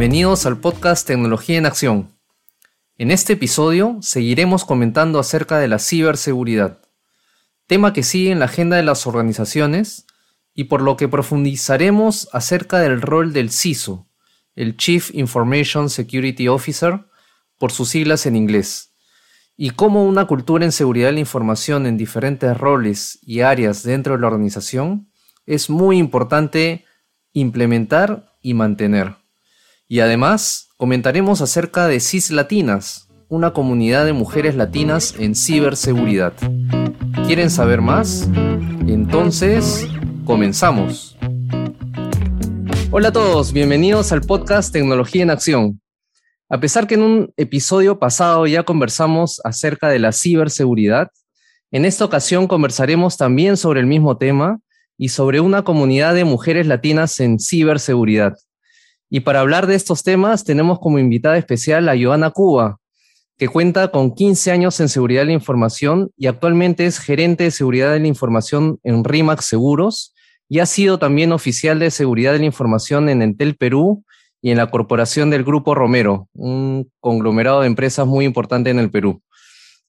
Bienvenidos al podcast Tecnología en Acción. En este episodio seguiremos comentando acerca de la ciberseguridad, tema que sigue en la agenda de las organizaciones y por lo que profundizaremos acerca del rol del CISO, el Chief Information Security Officer, por sus siglas en inglés, y cómo una cultura en seguridad de la información en diferentes roles y áreas dentro de la organización es muy importante implementar y mantener. Y además comentaremos acerca de CIS Latinas, una comunidad de mujeres latinas en ciberseguridad. ¿Quieren saber más? Entonces, comenzamos. Hola a todos, bienvenidos al podcast Tecnología en Acción. A pesar que en un episodio pasado ya conversamos acerca de la ciberseguridad, en esta ocasión conversaremos también sobre el mismo tema y sobre una comunidad de mujeres latinas en ciberseguridad. Y para hablar de estos temas tenemos como invitada especial a Joana Cuba, que cuenta con 15 años en seguridad de la información y actualmente es gerente de seguridad de la información en RIMAX Seguros y ha sido también oficial de seguridad de la información en Entel Perú y en la corporación del Grupo Romero, un conglomerado de empresas muy importante en el Perú.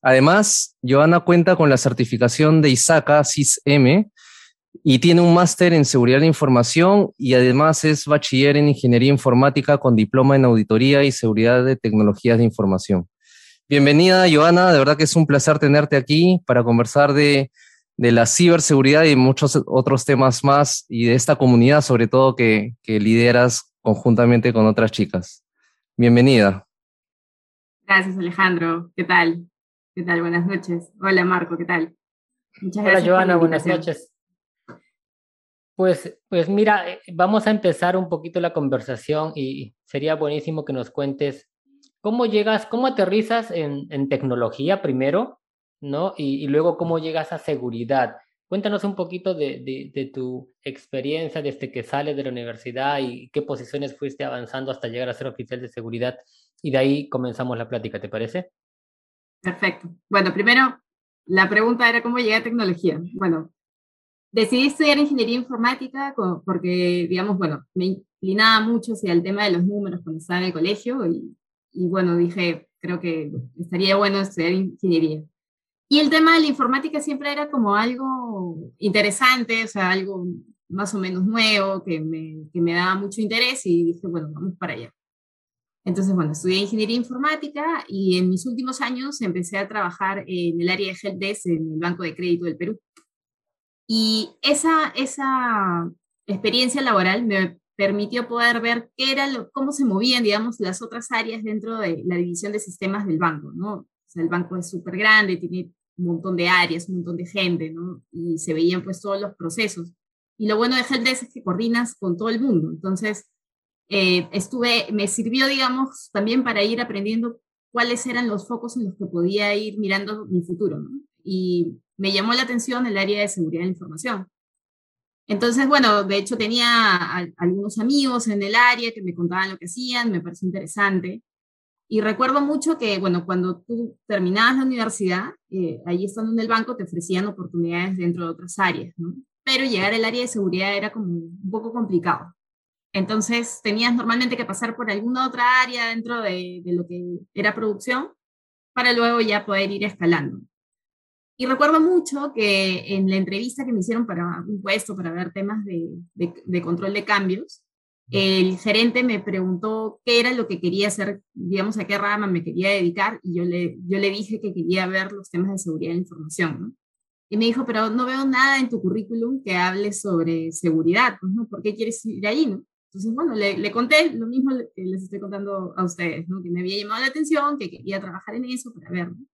Además, Joana cuenta con la certificación de ISACA CIS-M, y tiene un máster en seguridad de la información y además es bachiller en ingeniería informática con diploma en auditoría y seguridad de tecnologías de información. Bienvenida, Joana, de verdad que es un placer tenerte aquí para conversar de, de la ciberseguridad y muchos otros temas más y de esta comunidad sobre todo que, que lideras conjuntamente con otras chicas. Bienvenida. Gracias, Alejandro. ¿Qué tal? ¿Qué tal? Buenas noches. Hola, Marco. ¿Qué tal? Muchas gracias. Hola, Joana. Buenas noches. Pues, pues mira, eh, vamos a empezar un poquito la conversación y sería buenísimo que nos cuentes cómo llegas, cómo aterrizas en, tecnología primero, ¿no? Y, luego cómo llegas a seguridad. Cuéntanos un poquito de, tu experiencia desde que sales de la universidad y qué posiciones fuiste avanzando hasta llegar a ser oficial de seguridad. Y de ahí comenzamos la plática, ¿te parece? Perfecto. Bueno, primero, la pregunta era cómo llegué a tecnología. Bueno, decidí estudiar ingeniería informática porque, digamos, bueno, me inclinaba mucho hacia el tema de los números cuando estaba en el colegio y, y bueno, dije, creo que estaría bueno estudiar ingeniería. Y el tema de la informática siempre era como algo interesante, o sea, algo más o menos nuevo, que me, que me daba mucho interés y dije, bueno, vamos para allá. Entonces, bueno, estudié ingeniería informática y en mis últimos años empecé a trabajar en el área de helpdesk en el Banco de Crédito del Perú. Y esa, esa experiencia laboral me permitió poder ver qué era cómo se movían, digamos, las otras áreas dentro de la división de sistemas del banco, ¿no? El banco es súper grande, tiene un montón de áreas, un montón de gente, ¿no? Y se veían pues todos los procesos. Y lo bueno de Helpdesk es que coordinas con todo el mundo. Entonces, eh, estuve, me sirvió, digamos, también para ir aprendiendo cuáles eran los focos en los que podía ir mirando mi futuro. Y me llamó la atención el área de seguridad de la información. Entonces, bueno, de hecho tenía algunos amigos en el área que me contaban lo que hacían, me pareció interesante. Y recuerdo mucho que, bueno, cuando tú terminabas la universidad, eh, ahí estando en el banco, te ofrecían oportunidades dentro de otras áreas, ¿no? Pero llegar al área de seguridad era como un poco complicado. Entonces, tenías normalmente que pasar por alguna otra área dentro de, de lo que era producción para luego ya poder ir escalando. Y recuerdo mucho que en la entrevista que me hicieron para un puesto, para ver temas de, de, control de cambios, el gerente me preguntó qué era lo que quería hacer, digamos, a qué rama me quería dedicar, y yo le, yo le dije que quería ver los temas de seguridad de la información, ¿no? Y me dijo, pero no veo nada en tu currículum que hable sobre seguridad, pues, ¿no? ¿Por qué quieres ir ahí, no? Entonces, bueno, le, le, conté lo mismo que les estoy contando a ustedes, ¿no? Que me había llamado la atención, que quería trabajar en eso para ver, ¿no?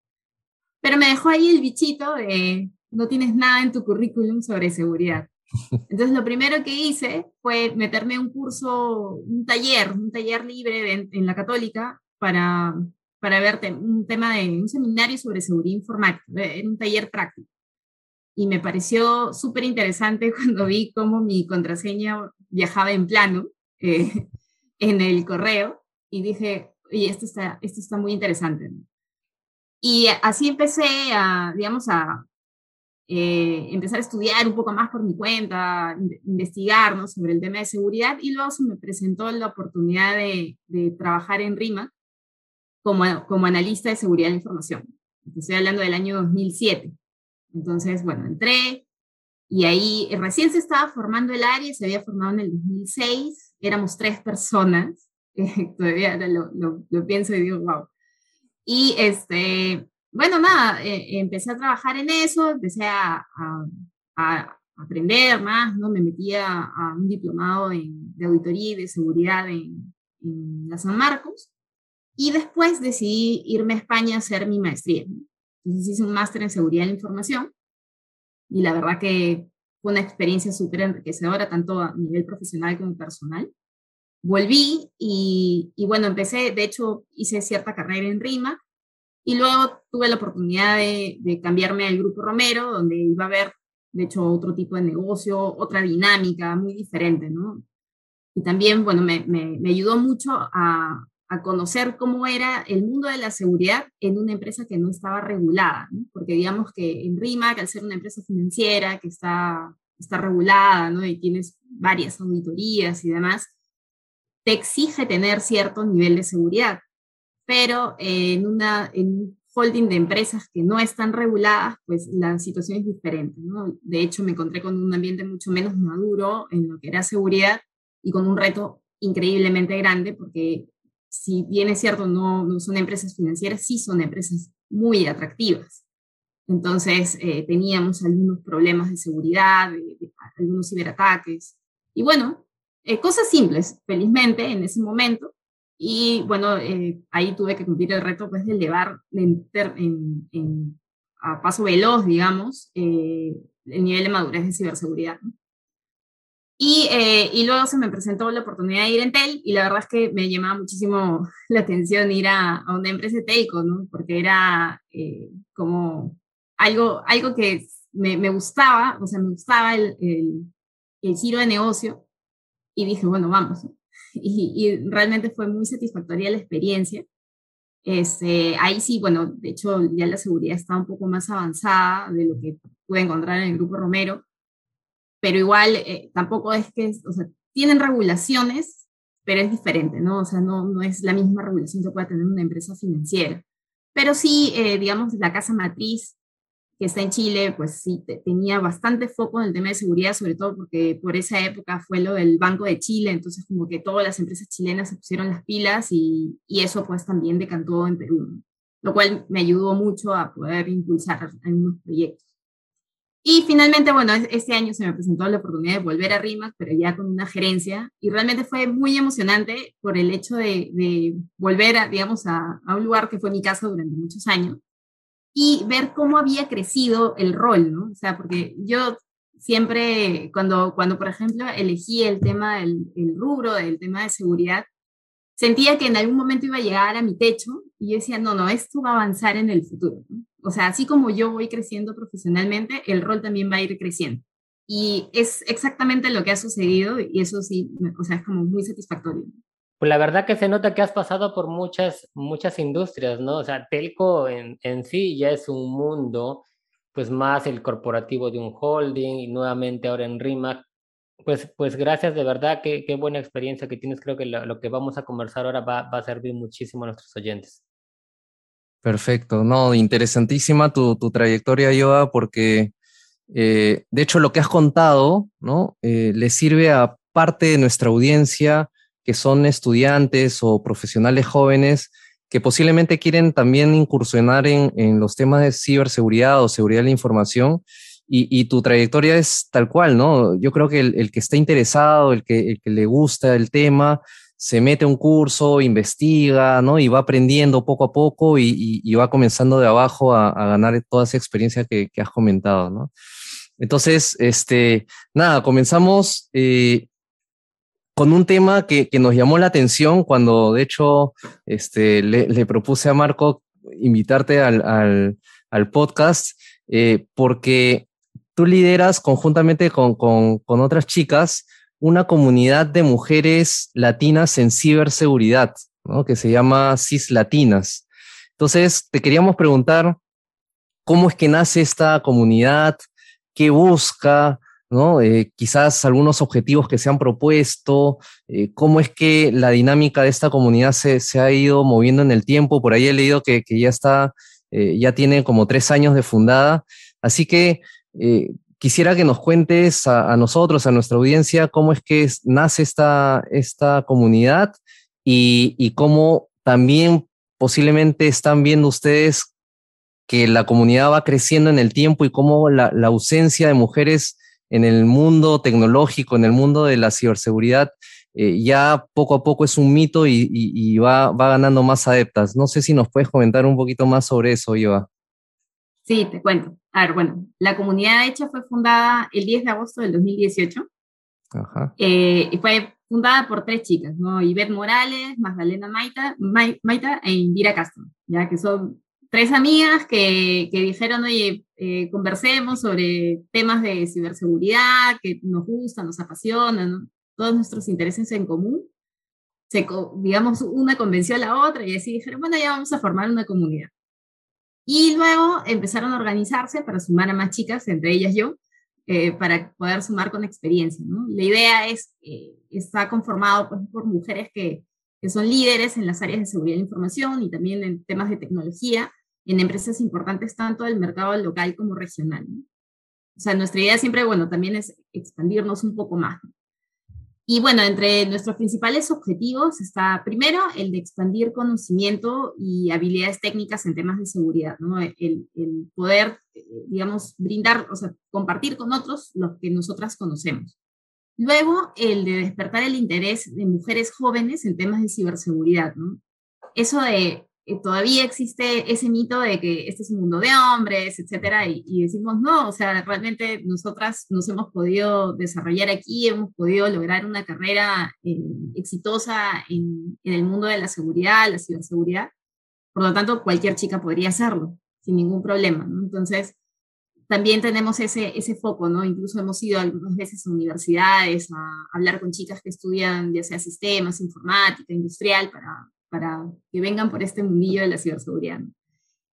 Pero me dejó ahí el bichito de no tienes nada en tu currículum sobre seguridad. Entonces lo primero que hice fue meterme un curso, un taller, un taller libre en la católica para, para ver un tema de un seminario sobre seguridad informática, en un taller práctico. Y me pareció súper interesante cuando vi cómo mi contraseña viajaba en plano eh, en el correo y dije, oye, esto está, esto está muy interesante. Y así empecé a, digamos, a, eh, empezar a estudiar un poco más por mi cuenta, investigar ¿no? sobre el tema de seguridad y luego se me presentó la oportunidad de, de trabajar en RIMA como, como analista de seguridad de información. Estoy hablando del año 2007. Entonces, bueno, entré y ahí recién se estaba formando el área, se había formado en el 2006, éramos tres personas, todavía lo, lo, lo, pienso y digo, wow. Y este, bueno, nada, eh, empecé a trabajar en eso, empecé a, a, aprender más, ¿no? Me metí a, un diplomado en, de auditoría y de seguridad en, en, la San Marcos. Y después decidí irme a España a hacer mi maestría. Entonces hice un máster en seguridad de la información. Y la verdad que fue una experiencia súper enriquecedora, tanto a nivel profesional como personal. Volví y, y bueno, empecé, de hecho, hice cierta carrera en RIMA y luego tuve la oportunidad de, cambiarme al Grupo Romero, donde iba a haber, de hecho, otro tipo de negocio, otra dinámica muy diferente, ¿no? Y también, bueno, me, me, ayudó mucho a, a, conocer cómo era el mundo de la seguridad en una empresa que no estaba regulada, ¿no? Porque digamos que en RIMAC, al ser una empresa financiera que está, está regulada, ¿no? Y tienes varias auditorías y demás, te exige tener cierto nivel de seguridad pero en, una, en un holding de empresas que no están reguladas, pues la situación es diferente. ¿no? De hecho, me encontré con un ambiente mucho menos maduro en lo que era seguridad y con un reto increíblemente grande, porque si bien es cierto, no, no son empresas financieras, sí son empresas muy atractivas. Entonces, eh, teníamos algunos problemas de seguridad, algunos ciberataques. Y bueno, eh, cosas simples, felizmente, en ese momento, y bueno, eh, ahí tuve que cumplir el reto pues, de elevar en, en, a paso veloz, digamos, eh, el nivel de madurez de ciberseguridad. Y, eh, y, luego se me presentó la oportunidad de ir en TEL y la verdad es que me llamaba muchísimo la atención ir a, a una empresa de telco, ¿no? Porque era como algo, algo que me, me, gustaba, o sea, me gustaba el, el, el giro de negocio y dije, bueno, vamos. ¿no? y, realmente fue muy satisfactoria la experiencia. Este, ahí sí, bueno, de hecho ya la seguridad está un poco más avanzada de lo que pude encontrar en el Grupo Romero, pero igual eh, tampoco es que, o sea, tienen regulaciones, pero es diferente, ¿no? O sea, no, no es la misma regulación que puede tener una empresa financiera. Pero sí, eh, digamos, la casa matriz que está en Chile, pues sí, tenía bastante foco en el tema de seguridad, sobre todo porque por esa época fue lo del Banco de Chile, entonces como que todas las empresas chilenas se pusieron las pilas y, y eso pues también decantó en Perú, lo cual me ayudó mucho a poder impulsar algunos proyectos. Y finalmente, bueno, este año se me presentó la oportunidad de volver a RIMAC, pero ya con una gerencia, y realmente fue muy emocionante por el hecho de, volver, a, digamos, a, a un lugar que fue mi casa durante muchos años, y ver cómo había crecido el rol, ¿no? O sea, porque yo siempre, cuando, cuando por ejemplo, elegí el tema del el rubro, del tema de seguridad, sentía que en algún momento iba a llegar a mi techo y yo decía, no, no, esto va a avanzar en el futuro. O sea, así como yo voy creciendo profesionalmente, el rol también va a ir creciendo. Y es exactamente lo que ha sucedido y eso sí, o sea, es como muy satisfactorio. Pues la verdad que se nota que has pasado por muchas, muchas industrias, ¿no? O sea, Telco en, en sí ya es un mundo, pues más el corporativo de un holding y nuevamente ahora en RIMAC. Pues, pues gracias, de verdad, qué, qué buena experiencia que tienes. Creo que lo, que vamos a conversar ahora va, va, a servir muchísimo a nuestros oyentes. Perfecto, no, interesantísima tu, tu trayectoria, Yoa, porque eh, de hecho lo que has contado, ¿no? Eh, le sirve a parte de nuestra audiencia que son estudiantes o profesionales jóvenes que posiblemente quieren también incursionar en, en los temas de ciberseguridad o seguridad de la información. Y, y, tu trayectoria es tal cual, ¿no? Yo creo que el, el que está interesado, el que, el que, le gusta el tema, se mete a un curso, investiga, ¿no? Y va aprendiendo poco a poco y, y, y va comenzando de abajo a, a, ganar toda esa experiencia que, que has comentado, ¿no? Entonces, este, nada, comenzamos. Eh, con un tema que, que, nos llamó la atención cuando, de hecho, este, le, le propuse a Marco invitarte al, al, al podcast, eh, porque tú lideras conjuntamente con, con, con, otras chicas una comunidad de mujeres latinas en ciberseguridad, ¿no? que se llama CIS Latinas. Entonces, te queríamos preguntar cómo es que nace esta comunidad, qué busca, ¿no? Eh, quizás algunos objetivos que se han propuesto, eh, cómo es que la dinámica de esta comunidad se, ha ido moviendo en el tiempo. Por ahí he leído que, ya está, eh, ya tiene como tres años de fundada. Así que quisiera que nos cuentes a, nosotros, a nuestra audiencia, cómo es que nace esta, esta comunidad y, cómo también posiblemente están viendo ustedes que la comunidad va creciendo en el tiempo y cómo la ausencia de mujeres en el mundo tecnológico, en el mundo de la ciberseguridad, eh, ya poco a poco es un mito y, va, va, ganando más adeptas. No sé si nos puedes comentar un poquito más sobre eso, Iva. Sí, te cuento. A ver, bueno, la comunidad de hecho fue fundada el 10 de agosto del 2018 Ajá. Eh, y fue fundada por tres chicas, ¿no? Ivette Morales, Magdalena Maita, Maita e Indira Castro, ya que son tres amigas que, que dijeron, oye, eh, conversemos sobre temas de ciberseguridad que nos gustan, nos apasionan, todos nuestros intereses en común. Se, digamos, una convenció a la otra y así dijeron, bueno, ya vamos a formar una comunidad. Y luego empezaron a organizarse para sumar a más chicas, entre ellas yo, eh, para poder sumar con experiencia. ¿no? La idea es, eh, está conformado pues, por mujeres que, que son líderes en las áreas de seguridad de información y también en temas de tecnología, en empresas importantes tanto del mercado local como regional. O sea, nuestra idea siempre, bueno, también es expandirnos un poco más. Y bueno, entre nuestros principales objetivos está primero el de expandir conocimiento y habilidades técnicas en temas de seguridad, ¿no? El, el poder, digamos, brindar, o sea, compartir con otros lo que nosotras conocemos. Luego, el de despertar el interés de mujeres jóvenes en temas de ciberseguridad, ¿no? Eso de todavía existe ese mito de que este es un mundo de hombres, etcétera, y, decimos no, o sea, realmente nosotras nos hemos podido desarrollar aquí, hemos podido lograr una carrera eh, exitosa en, el mundo de la seguridad, la ciberseguridad, por lo tanto, cualquier chica podría hacerlo sin ningún problema, ¿no? Entonces, también tenemos ese, ese foco, ¿no? Incluso hemos ido algunas veces a universidades a hablar con chicas que estudian ya sea sistemas, informática, industrial, para para que vengan por este mundillo de la ciberseguridad.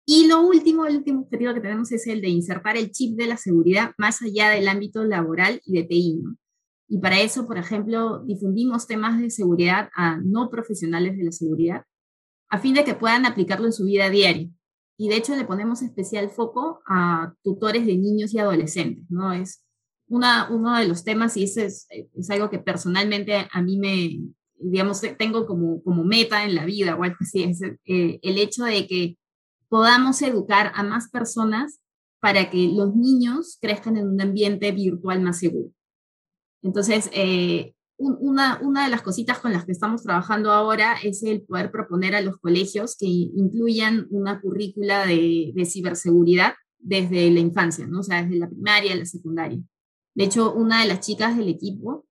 Y lo último, el último objetivo que tenemos es el de insertar el chip de la seguridad más allá del ámbito laboral y de TI. Y para eso, por ejemplo, difundimos temas de seguridad a no profesionales de la seguridad, a fin de que puedan aplicarlo en su vida diaria. Y de hecho le ponemos especial foco a tutores de niños y adolescentes, ¿no? Es una, uno de los temas y ese es, es algo que personalmente a mí me, digamos, tengo como, como meta en la vida o algo así, es eh, el hecho de que podamos educar a más personas para que los niños crezcan en un ambiente virtual más seguro. Entonces, eh, una, una de las cositas con las que estamos trabajando ahora es el poder proponer a los colegios que incluyan una currícula de, de ciberseguridad desde la infancia, ¿no? o sea, desde la primaria, la secundaria. De hecho, una de las chicas del equipo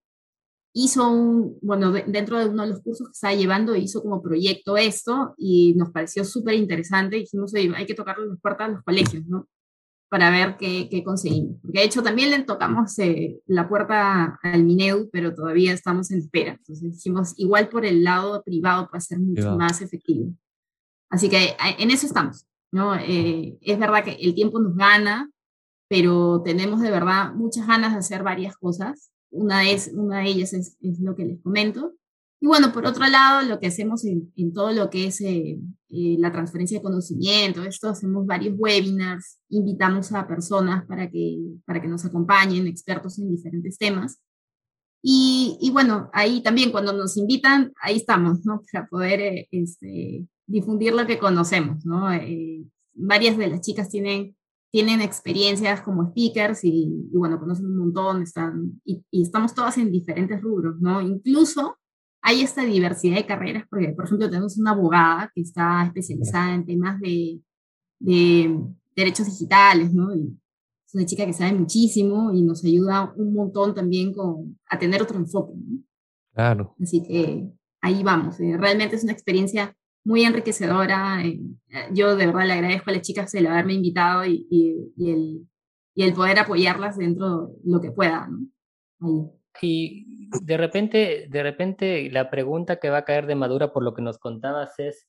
hizo un, bueno, dentro de uno de los cursos que estaba llevando, hizo como proyecto esto y nos pareció súper interesante. Dijimos, oye, hay que tocarle las puertas a los colegios, ¿no? Para ver qué, qué conseguimos. Porque de hecho también le tocamos eh, la puerta al Mineu, pero todavía estamos en espera. Entonces dijimos, igual por el lado privado puede ser mucho más efectivo. Así que en eso estamos, ¿no? Eh, es verdad que el tiempo nos gana, pero tenemos de verdad muchas ganas de hacer varias cosas una, es, una de ellas es, es, lo que les comento. Y bueno, por otro lado, lo que hacemos en, en todo lo que es eh, eh, la transferencia de conocimiento, esto hacemos varios webinars, invitamos a personas para que, para que nos acompañen, expertos en diferentes temas. Y, y bueno, ahí también cuando nos invitan, ahí estamos, ¿no? Para poder eh, este, difundir lo que conocemos, ¿no? varias de las chicas tienen tienen experiencias como speakers y, bueno, conocen un montón, están, y, estamos todas en diferentes rubros, ¿no? Incluso hay esta diversidad de carreras, porque, por ejemplo, tenemos una abogada que está especializada en temas de, de derechos digitales, ¿no? Y es una chica que sabe muchísimo y nos ayuda un montón también con, a tener otro enfoque, ¿no? Claro. Así que ahí vamos. Eh, realmente es una experiencia muy enriquecedora. Eh, yo de verdad le agradezco a las chicas el haberme invitado y, y, el, y el, poder apoyarlas dentro de lo que pueda. Y de repente, de repente la pregunta que va a caer de madura por lo que nos contabas es,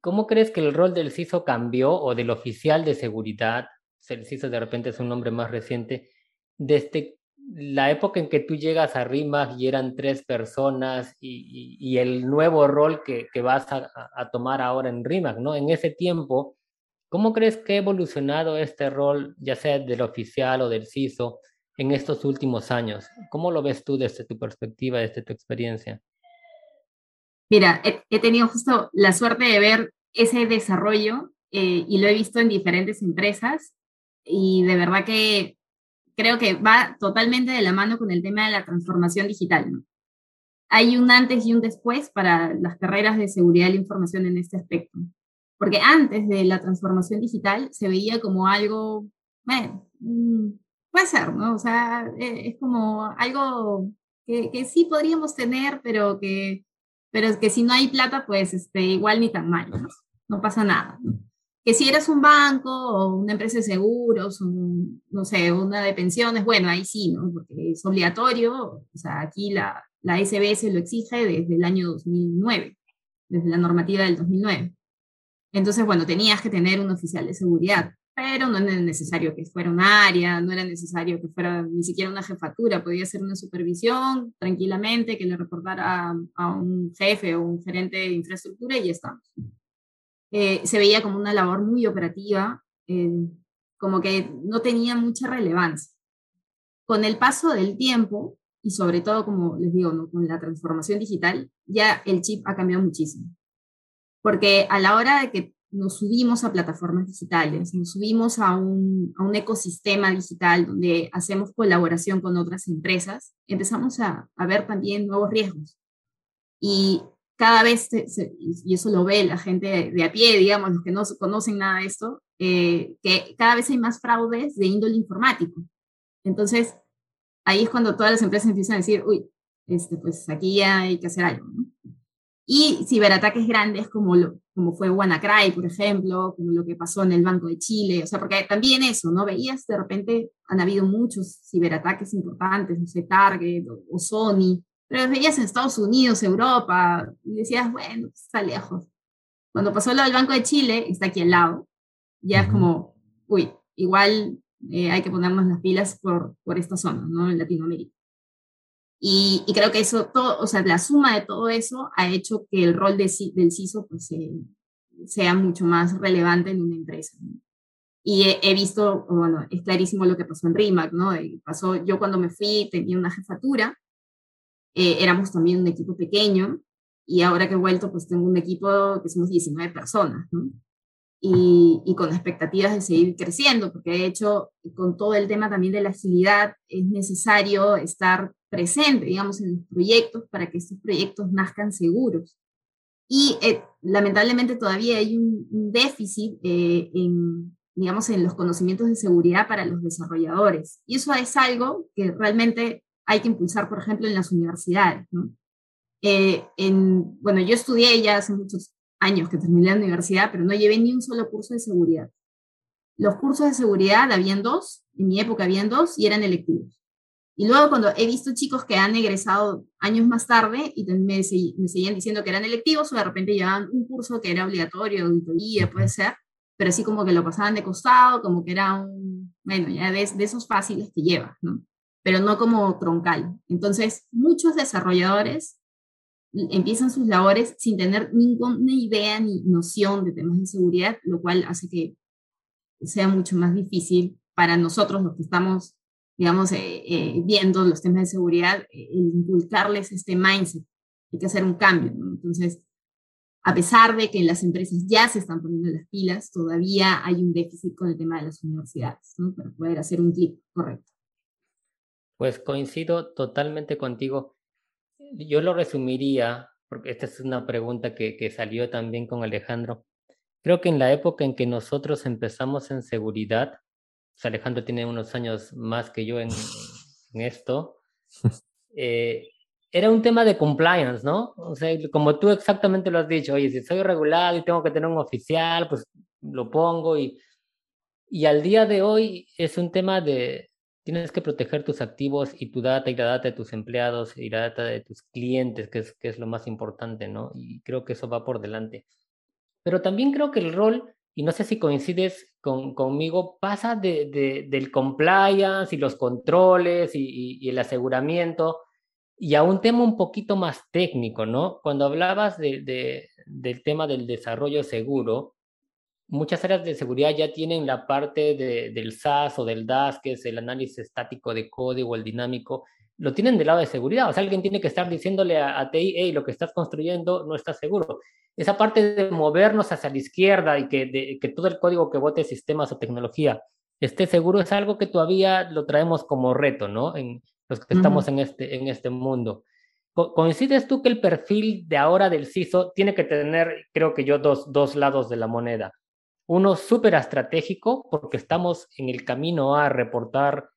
¿cómo crees que el rol del CISO cambió o del oficial de seguridad Celciso de repente es un nombre más reciente, desde la época en que tú llegas a RIMAC y eran tres personas y, el nuevo rol que, vas a, a, tomar ahora en RIMAC, ¿no? En ese tiempo, ¿cómo crees que ha evolucionado este rol, ya sea del oficial o del CISO, en estos últimos años? ¿Cómo lo ves tú desde tu perspectiva, desde tu experiencia? Mira, he, tenido justo la suerte de ver ese desarrollo eh, y lo he visto en diferentes empresas y de verdad que creo que va totalmente de la mano con el tema de la transformación digital. Hay un antes y un después para las carreras de seguridad de la información en este aspecto. Porque antes de la transformación digital se veía como algo, bueno, mm, puede ser, ¿no? O sea, e, es como algo que, sí podríamos tener, pero que, pero que si no hay plata, pues este, igual ni tan mal, ¿no? No pasa nada. Que si eres un banco o una empresa de seguros, no sé, una de pensiones, bueno, ahí sí, ¿no? Porque es obligatorio, o sea, aquí la, la SBS lo exige desde el año 2009, desde la normativa del 2009. Entonces, bueno, tenías que tener un oficial de seguridad pero no era necesario que fuera un área, no era necesario que fuera ni siquiera una jefatura, podía ser una supervisión tranquilamente, que le reportara a, un jefe o un gerente de infraestructura y ya estamos. Eh, se veía como una labor muy operativa, eh, como que no tenía mucha relevancia. Con el paso del tiempo, y sobre todo, como les digo, ¿no? con la transformación digital, ya el chip ha cambiado muchísimo. Porque a la hora de que nos subimos a plataformas digitales, nos subimos a un, a un, ecosistema digital donde hacemos colaboración con otras empresas, empezamos a, a ver también nuevos riesgos. Y cada vez, y eso lo ve la gente de, a pie, digamos, los que no conocen nada de esto, eh, que cada vez hay más fraudes de índole informático. Entonces, ahí es cuando todas las empresas empiezan a decir, uy, este, pues aquí ya hay que hacer algo. Y ciberataques grandes como, como fue WannaCry, por ejemplo, como lo que pasó en el Banco de Chile, o sea, porque también eso, ¿no? Veías de repente, han habido muchos ciberataques importantes, no sé, Target o, Sony, pero veías en Estados Unidos, Europa, y decías, bueno, pues, está lejos. Cuando pasó lo del Banco de Chile, está aquí al lado, ya es como, uy, igual eh, hay que ponernos las pilas por, por esta zona, ¿no? En Latinoamérica. Y, creo que eso, todo, o sea, la suma de todo eso ha hecho que el rol de, del CISO pues, sea mucho más relevante en una empresa. Y he, visto, bueno, es clarísimo lo que pasó en RIMAC, ¿no? Pasó, yo cuando me fui tenía una jefatura, eh, éramos también un equipo pequeño, y ahora que he vuelto, pues tengo un equipo que somos 19 personas, ¿no? Y, y, con expectativas de seguir creciendo, porque de hecho, con todo el tema también de la agilidad, es necesario estar presente, digamos, en los proyectos para que estos proyectos nazcan seguros. Y eh, lamentablemente todavía hay un, déficit eh, en, digamos, en los conocimientos de seguridad para los desarrolladores. Y eso es algo que realmente hay que impulsar, por ejemplo, en las universidades. ¿no? Eh, en, bueno, yo estudié ya hace muchos años que terminé la universidad, pero no llevé ni un solo curso de seguridad. Los cursos de seguridad habían dos, en mi época habían dos y eran electivos. Y luego cuando he visto chicos que han egresado años más tarde y me, me seguían diciendo que eran electivos o de repente llevaban un curso que era obligatorio, auditoría, puede ser, pero así como que lo pasaban de costado, como que era un, bueno, ya de, de esos fáciles que llevas, ¿no? Pero no como troncal. Entonces, muchos desarrolladores empiezan sus labores sin tener ninguna idea ni noción de temas de seguridad, lo cual hace que sea mucho más difícil para nosotros los que estamos digamos, eh, eh, viendo los temas de seguridad, eh, inculcarles este mindset. Hay que hacer un cambio. Entonces, a pesar de que las empresas ya se están poniendo las pilas, todavía hay un déficit con el tema de las universidades, ¿no? para poder hacer un clic correcto. Pues coincido totalmente contigo. Yo lo resumiría, porque esta es una pregunta que, que salió también con Alejandro. Creo que en la época en que nosotros empezamos en seguridad, Alejandro tiene unos años más que yo en, esto, eh, era un tema de compliance, ¿no? O sea, como tú exactamente lo has dicho, oye, si soy regulado y tengo que tener un oficial, pues lo pongo y, y al día de hoy es un tema de, tienes que proteger tus activos y tu data y la data de tus empleados y la data de tus clientes, que es, que es lo más importante, ¿no? Y creo que eso va por delante. Pero también creo que el rol y no sé si coincides con, conmigo, pasa de, del compliance y los controles y, el aseguramiento y a un tema un poquito más técnico, ¿no? Cuando hablabas de, del tema del desarrollo seguro, muchas áreas de seguridad ya tienen la parte del SAS o del DAS, que es el análisis estático de código, el dinámico, lo tienen del lado de seguridad. O sea, alguien tiene que estar diciéndole a, a TI, hey, lo que estás construyendo no está seguro esa parte de movernos hacia la izquierda y que, que todo el código que vote sistemas o tecnología esté seguro es algo que todavía lo traemos como reto, ¿no? En los que estamos en este, en este mundo. ¿Coincides tú que el perfil de ahora del CISO tiene que tener, creo que yo, dos, dos lados de la moneda? Uno súper estratégico, porque estamos en el camino a reportar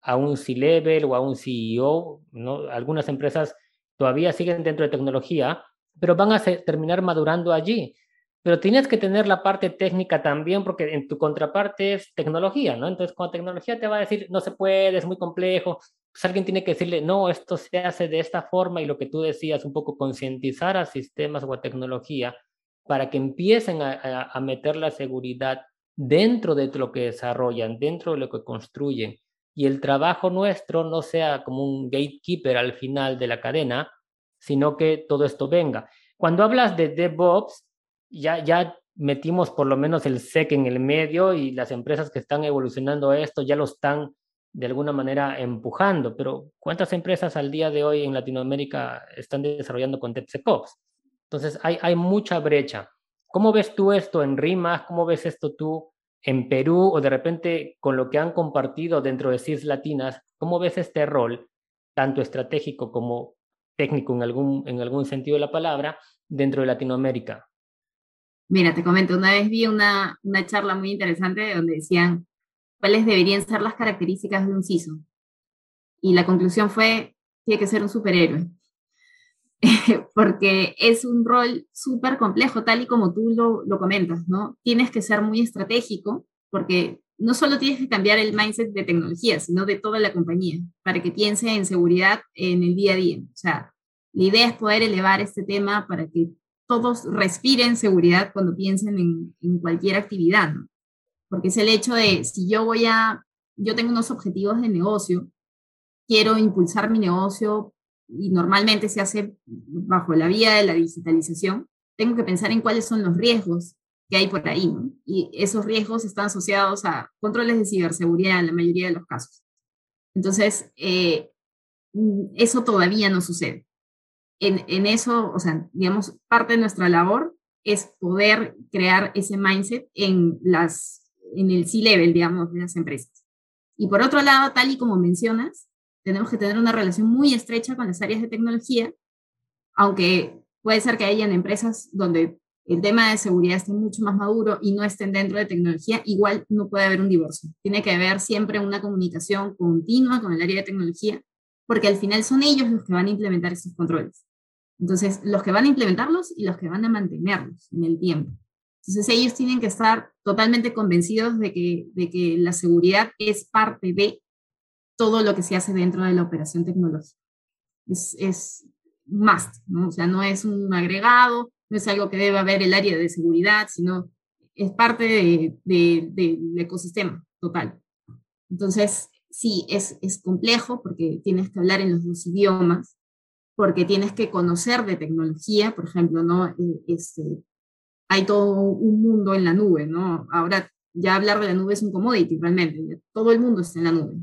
a un C-Level o a un CEO, ¿no? Algunas empresas todavía siguen dentro de tecnología, pero van a terminar madurando allí. Pero tienes que tener la parte técnica también, porque en tu contraparte es tecnología, ¿no? Entonces, cuando tecnología te va a decir, no se puede, es muy complejo, pues alguien tiene que decirle, no, esto se hace de esta forma y lo que tú decías, un poco concientizar a sistemas o a tecnología para que empiecen a, a meter la seguridad dentro de lo que desarrollan, dentro de lo que construyen. Y el trabajo nuestro no sea como un gatekeeper al final de la cadena, sino que todo esto venga. Cuando hablas de DevOps, ya, ya metimos por lo menos el SEC en el medio y las empresas que están evolucionando esto ya lo están de alguna manera empujando, pero ¿cuántas empresas al día de hoy en Latinoamérica están desarrollando con DevSecOps? Entonces hay, hay mucha brecha. ¿Cómo ves tú esto en RIMAS? ¿Cómo ves esto tú en Perú o de repente con lo que han compartido dentro de CIS Latinas? ¿Cómo ves este rol, tanto estratégico como técnico en algún, en algún sentido de la palabra dentro de Latinoamérica? Mira, te comento, una vez vi una, una charla muy interesante donde decían cuáles deberían ser las características de un CISO. Y la conclusión fue, tiene que ser un superhéroe, porque es un rol súper complejo, tal y como tú lo, lo comentas, ¿no? Tienes que ser muy estratégico, porque no solo tienes que cambiar el mindset de tecnología, sino de toda la compañía, para que piense en seguridad en el día a día. O sea, la idea es poder elevar este tema para que todos respiren seguridad cuando piensen en, en cualquier actividad, ¿no? Porque es el hecho de, si yo voy a, yo tengo unos objetivos de negocio, quiero impulsar mi negocio y normalmente se hace bajo la vía de la digitalización, tengo que pensar en cuáles son los riesgos que hay por ahí. Y esos riesgos están asociados a controles de ciberseguridad en la mayoría de los casos. Entonces, eh, mm, eso todavía no sucede. En, en, eso, o sea, digamos, parte de nuestra labor es poder crear ese mindset en, las, en el C-level, digamos, de las empresas. Y por otro lado, tal y como mencionas, tenemos que tener una relación muy estrecha con las áreas de tecnología, aunque puede ser que hayan empresas donde el tema de seguridad esté mucho más maduro y no estén dentro de tecnología, igual no puede haber un divorcio. Tiene que haber siempre una comunicación continua con el área de tecnología, porque al final son ellos los que van a implementar esos controles. Entonces, los que van a implementarlos y los que van a mantenerlos en el tiempo. Entonces, ellos tienen que estar totalmente convencidos de que, de que la seguridad es parte de todo lo que se hace dentro de la operación tecnológica. Es, es must, ¿no? O sea, no es un agregado, no es algo que debe haber el área de seguridad, sino es parte del de, ecosistema total. Entonces, sí, es, es complejo porque tienes que hablar en los dos idiomas, porque tienes que conocer de tecnología, por ejemplo, ¿no? Eh, este, hay todo un mundo en la nube, ¿no? Ahora ya hablar de la nube es un commodity realmente, todo el mundo está en la nube.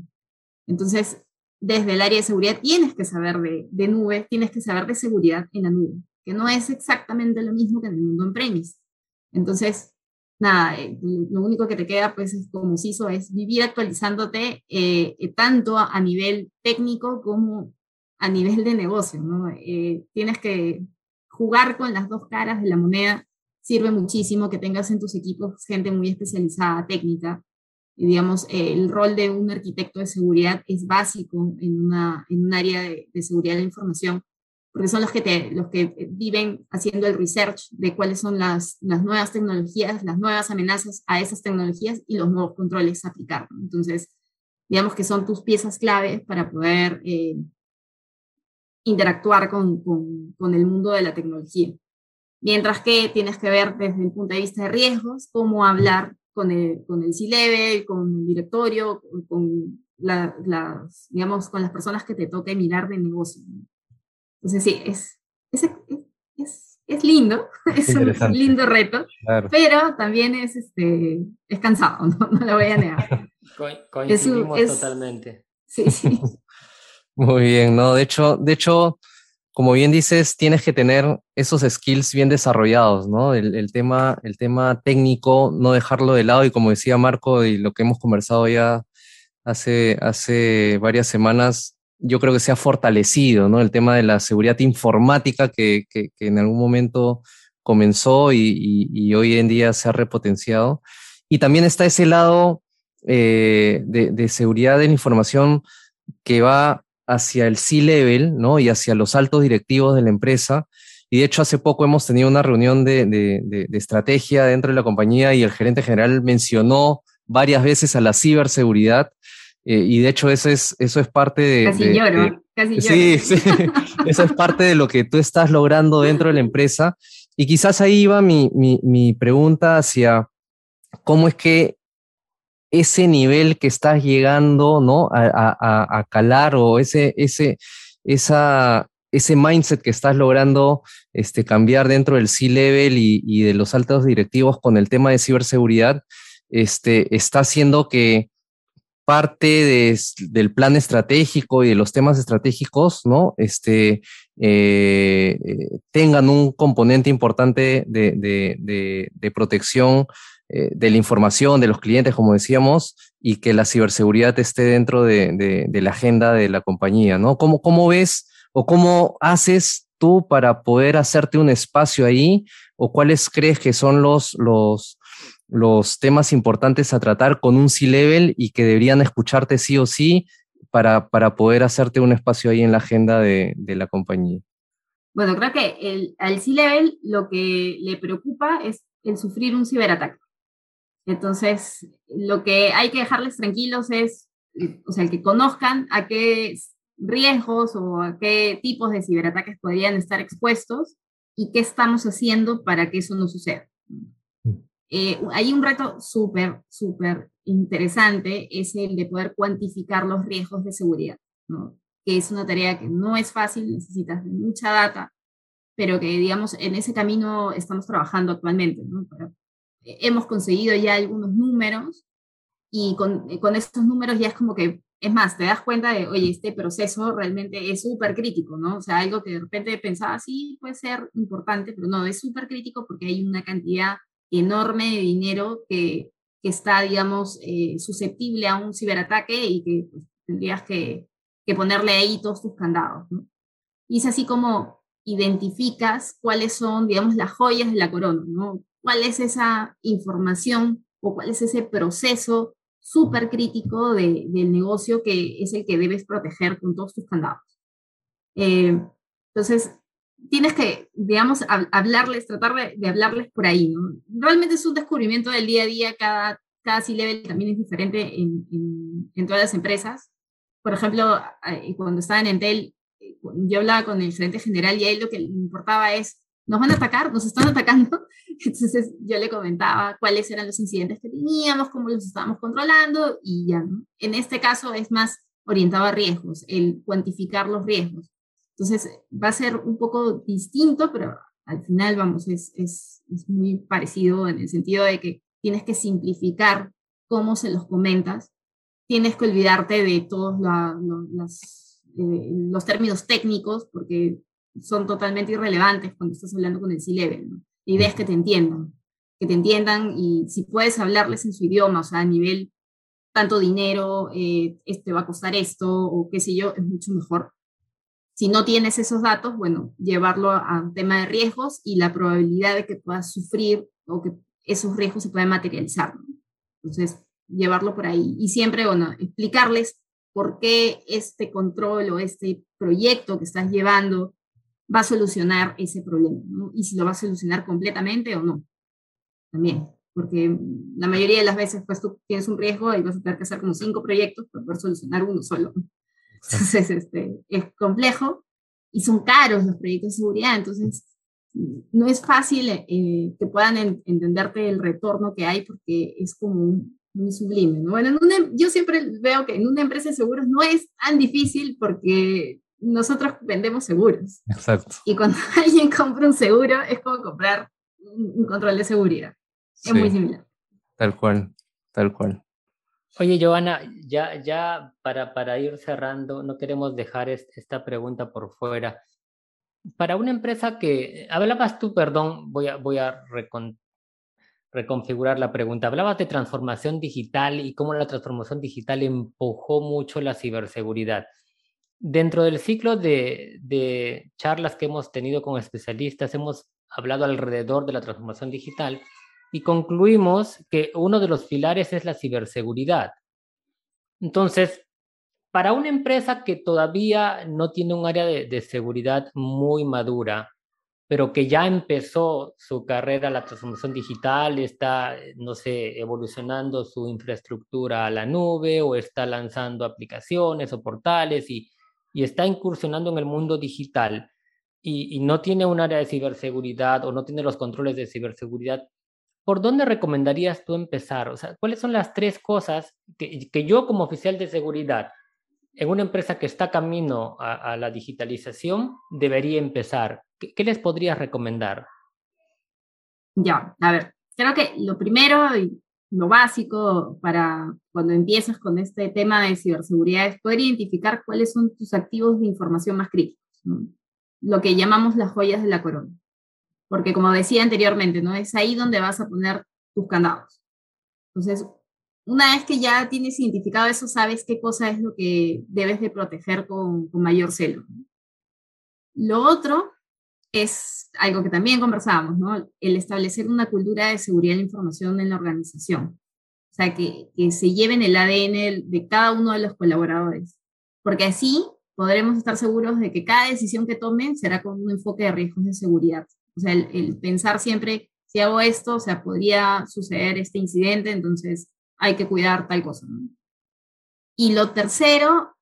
Entonces, desde el área de seguridad tienes que saber de, de tienes que saber de seguridad en la nube que no es exactamente lo mismo que en el mundo en premis. Entonces, nada, eh, lo único que te queda, pues, es, como CISO, es vivir actualizándote eh, eh, tanto a, nivel técnico como a nivel de negocio, ¿no? tienes que jugar con las dos caras de la moneda. Sirve muchísimo que tengas en tus equipos gente muy especializada, técnica. Digamos, el rol de un arquitecto de seguridad es básico en, una, en un área de, de seguridad de la información porque son los que, te, los que viven haciendo el research de cuáles son las, las nuevas tecnologías, las nuevas amenazas a esas tecnologías y los nuevos controles a aplicar. Entonces, digamos que son tus piezas clave para poder eh, interactuar con, con, con, el mundo de la tecnología. Mientras que tienes que ver desde el punto de vista de riesgos, cómo hablar con el, con el C-Level, con el directorio, con las, digamos, con las personas que te toque mirar de negocio. Entonces, sí, es, es, es, es lindo, es un lindo reto, pero también es, este, es cansado, no, no lo voy a negar. coincidimos totalmente. Sí, sí. Muy bien, ¿no? De hecho, de hecho, como bien dices, tienes que tener esos skills bien desarrollados, ¿no? El, tema, el tema técnico, no dejarlo de lado y como decía Marco y lo que hemos conversado ya hace, hace varias semanas, yo creo que se ha fortalecido, ¿no? El tema de la seguridad informática que, que, en algún momento comenzó y, y, hoy en día se ha repotenciado. Y también está ese lado eh, de, de, seguridad de la información que va hacia el C-level, ¿no? Y hacia los altos directivos de la empresa. Y de hecho, hace poco hemos tenido una reunión de, de, de estrategia dentro de la compañía y el gerente general mencionó varias veces a la ciberseguridad. Eh, y de hecho eso es, eso es parte de... Casi lloro, casi lloro. Sí, sí, eso es parte de lo que tú estás logrando dentro de la empresa. Y quizás ahí va mi, mi, mi pregunta hacia cómo es que ese nivel que estás llegando ¿no? a, a, a calar o ese, ese, esa, ese mindset que estás logrando este, cambiar dentro del C-Level y, y, de los altos directivos con el tema de ciberseguridad, este, está haciendo que parte de, del plan estratégico y de los temas estratégicos, ¿no? Este, eh, tengan un componente importante de, de, de, protección eh, de la información de los clientes, como decíamos, y que la ciberseguridad esté dentro de, la agenda de la compañía, ¿no? ¿Cómo, ¿Cómo ves o cómo haces tú para poder hacerte un espacio ahí? ¿O cuáles crees que son los, los, los temas importantes a tratar con un C-Level y que deberían escucharte sí o sí para, para poder hacerte un espacio ahí en la agenda de, de la compañía? Bueno, creo que el, al C-Level lo que le preocupa es el sufrir un ciberataque. Entonces, lo que hay que dejarles tranquilos es, o sea, que conozcan a qué riesgos o a qué tipos de ciberataques podrían estar expuestos y qué estamos haciendo para que eso no suceda. Eh, hay un reto súper, súper interesante, es el de poder cuantificar los riesgos de seguridad, ¿no? que es una tarea que no es fácil, necesitas mucha data, pero que, digamos, en ese camino estamos trabajando actualmente. ¿no? Eh, hemos conseguido ya algunos números y con, eh, con números ya es como que, es más, te das cuenta de, oye, este proceso realmente es súper crítico, ¿no? O sea, algo que de repente pensaba, sí, puede ser importante, pero no, es súper crítico porque hay una cantidad enorme de dinero que, que está, digamos, eh, susceptible a un ciberataque y que pues, tendrías que, que, ponerle ahí todos tus candados. ¿no? Y es así como identificas cuáles son, digamos, las joyas de la corona, ¿no? ¿Cuál es esa información o cuál es ese proceso súper crítico de, del negocio que es el que debes proteger con todos tus candados? Eh, entonces, tienes que, digamos, hablarles, tratar de, hablarles por ahí, ¿no? Realmente es un descubrimiento del día a día, cada, cada C-Level también es diferente en, en, en, todas las empresas. Por ejemplo, cuando estaba en Entel, eh, yo hablaba con el gerente general y a él lo que le importaba es, ¿nos van a atacar? ¿Nos están atacando? Entonces yo le comentaba cuáles eran los incidentes que teníamos, cómo los estábamos controlando y ya. En este caso es más orientado a riesgos, el cuantificar los riesgos. Entonces, va a ser un poco distinto, pero al final, vamos, es, es, es muy parecido en el sentido de que tienes que simplificar cómo se los comentas, tienes que olvidarte de todos los, eh, los términos técnicos, porque son totalmente irrelevantes cuando estás hablando con el C-Level. ¿no? La idea es que te entiendan, que te entiendan y si puedes hablarles en su idioma, o sea, a nivel tanto dinero, eh, este va a costar esto, o qué sé yo, es mucho mejor si no tienes esos datos, bueno, llevarlo a un tema de riesgos y la probabilidad de que puedas sufrir o que esos riesgos se puedan materializar. Entonces, llevarlo por ahí. Y siempre, bueno, explicarles por qué este control o este proyecto que estás llevando va a solucionar ese problema, ¿no? Y si lo va a solucionar completamente o no. También, porque la mayoría de las veces, pues tú tienes un riesgo y vas a tener que hacer como cinco proyectos para poder solucionar uno solo. Entonces, este, es complejo y son caros los proyectos de seguridad. Entonces, no es fácil eh, que puedan entenderte el retorno que hay porque es como muy sublime. Bueno, yo siempre veo que en una empresa de seguros no es tan difícil porque nosotros vendemos seguros. Exacto. Y cuando alguien compra un seguro es como comprar un, control de seguridad. Es muy similar. Tal cual, tal cual. Oye, Joana, ya, ya para, para ir cerrando, no queremos dejar esta pregunta por fuera. Para una empresa que, hablabas tú, perdón, voy a, voy a reconfigurar la pregunta. Hablabas de transformación digital y cómo la transformación digital empujó mucho la ciberseguridad. Dentro del ciclo de, de charlas que hemos tenido con especialistas, hemos hablado alrededor de la transformación digital y concluimos que uno de los pilares es la ciberseguridad. Entonces, para una empresa que todavía no tiene un área de, seguridad muy madura, pero que ya empezó su carrera, la transformación digital, está, no sé, evolucionando su infraestructura a la nube o está lanzando aplicaciones o portales y, está incursionando en el mundo digital y, y, no tiene un área de ciberseguridad o no tiene los controles de ciberseguridad, ¿por dónde recomendarías tú empezar? O sea, ¿cuáles son las tres cosas que, que yo como oficial de seguridad en una empresa que está camino a, la digitalización debería empezar? ¿Qué, les podrías recomendar? Ya, a ver, creo que lo primero y lo básico para cuando empiezas con este tema de ciberseguridad es poder identificar cuáles son tus activos de información más críticos, lo que llamamos las joyas de la corona porque como decía anteriormente, ¿no? Es ahí donde vas a poner tus candados. Entonces, una vez que ya tienes identificado eso, sabes qué cosa es lo que debes de proteger con, con mayor celo. Lo otro es algo que también conversábamos, ¿no? El establecer una cultura de seguridad de la información en la organización. O sea, que, que se lleven el ADN de cada uno de los colaboradores. Porque así podremos estar seguros de que cada decisión que tomen será con un enfoque de riesgos de seguridad. O sea, el, pensar siempre, si hago esto, o sea, podría suceder este incidente, entonces hay que cuidar tal cosa. Y lo tercero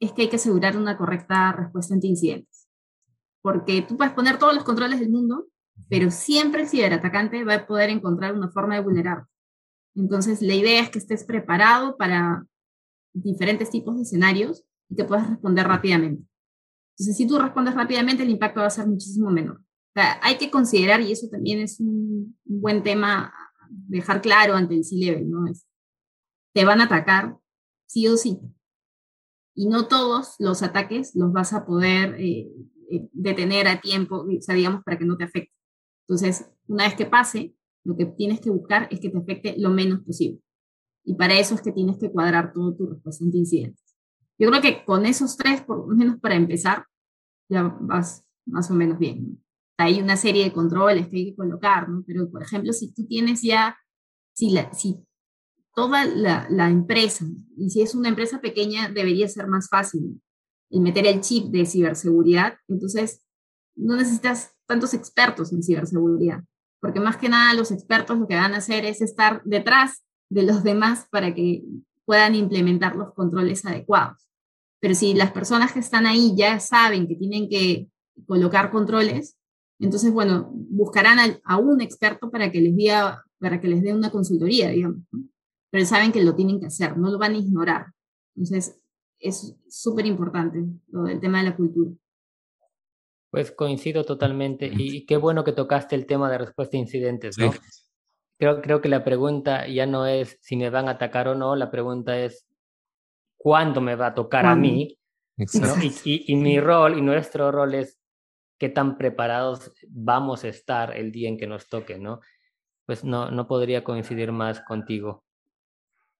es que hay que asegurar una correcta respuesta ante incidentes. Porque tú puedes poner todos los controles del mundo, pero siempre el ciberatacante va a poder encontrar una forma de vulnerar. Entonces, la idea es que estés preparado para diferentes tipos de escenarios y que puedas responder rápidamente. Entonces, si tú respondes rápidamente, el impacto va a ser muchísimo menor hay que considerar, y eso también es un, buen tema dejar claro ante el C-Level, ¿no? Es, te van a atacar sí o sí. Y no todos los ataques los vas a poder eh, detener a tiempo, o sea, digamos, para que no te afecte. Entonces, una vez que pase, lo que tienes que buscar es que te afecte lo menos posible. Y para eso es que tienes que cuadrar todo tu respuesta ante incidentes. Yo creo que con esos tres, por lo menos para empezar, ya vas más o menos bien hay una serie de controles que hay que colocar, ¿no? Pero, por ejemplo, si tú tienes ya, si, si toda la, empresa, y si es una empresa pequeña, debería ser más fácil el meter el chip de ciberseguridad, entonces no necesitas tantos expertos en ciberseguridad, porque más que nada los expertos lo que van a hacer es estar detrás de los demás para que puedan implementar los controles adecuados. Pero si las personas que están ahí ya saben que tienen que colocar controles, entonces, bueno, buscarán a, un experto para que les diga, para que les dé una consultoría, digamos. Pero saben que lo tienen que hacer, no lo van a ignorar. Entonces, es súper importante lo del tema de la cultura. Pues coincido totalmente y, qué bueno que tocaste el tema de respuesta a incidentes, ¿no? Creo, creo que la pregunta ya no es si me van a atacar o no, la pregunta es cuándo me va a tocar a mí. Y, y, mi rol y nuestro rol es qué tan preparados vamos a estar el día en que nos toque, ¿no? Pues no, no podría coincidir más contigo.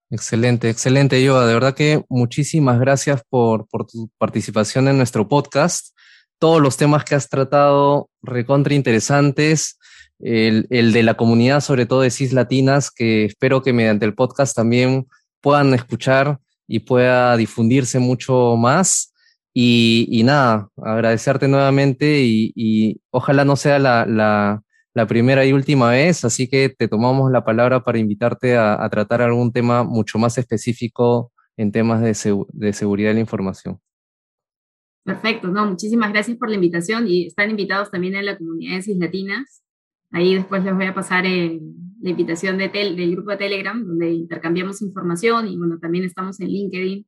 Excelente, excelente, Yoa. De verdad que muchísimas gracias por, por tu participación en nuestro podcast. Todos los temas que has tratado, recontra interesantes. El, el, de la comunidad, sobre todo de CIS Latinas, que espero que mediante el podcast también puedan escuchar y pueda difundirse mucho más. Y, nada, agradecerte nuevamente y, ojalá no sea la, primera y última vez, así que te tomamos la palabra para invitarte a, tratar algún tema mucho más específico en temas de, seguridad de la información. Perfecto, no, muchísimas gracias por la invitación y están invitados también en la comunidad de Cislatinas. Ahí después les voy a pasar la invitación de del grupo de Telegram, donde intercambiamos información y bueno, también estamos en LinkedIn,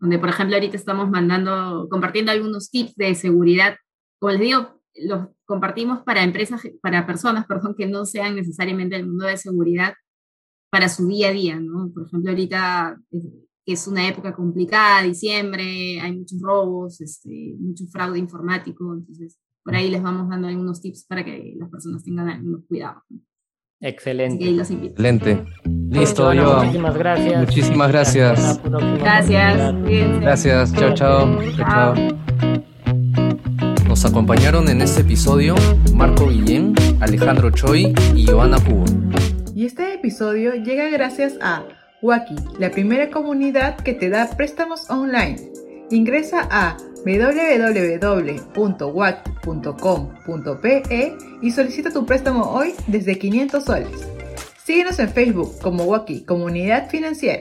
donde por ejemplo ahorita estamos mandando, compartiendo algunos tips de seguridad. Como les digo, los compartimos para empresas, para personas, perdón, que no sean necesariamente del mundo de seguridad para su día a día, ¿no? Por ejemplo, ahorita que es una época complicada, diciembre, hay muchos robos, este, mucho fraude informático, entonces por ahí les vamos dando algunos tips para que las personas tengan algunos cuidados. Excelente. Excelente. Listo, yo. Muchísimas gracias. Muchísimas gracias. Gracias. Gracias. Chao, chao. Chao, Nos acompañaron en este episodio Marco Guillén, Alejandro Choi y Joana Cubo. Y este episodio llega gracias a Waki, la primera comunidad que te da préstamos online. Ingresa a www.waki.com.pe y solicita tu préstamo hoy desde 500 soles. Síguenos en Facebook como Waki Comunidad Financiera.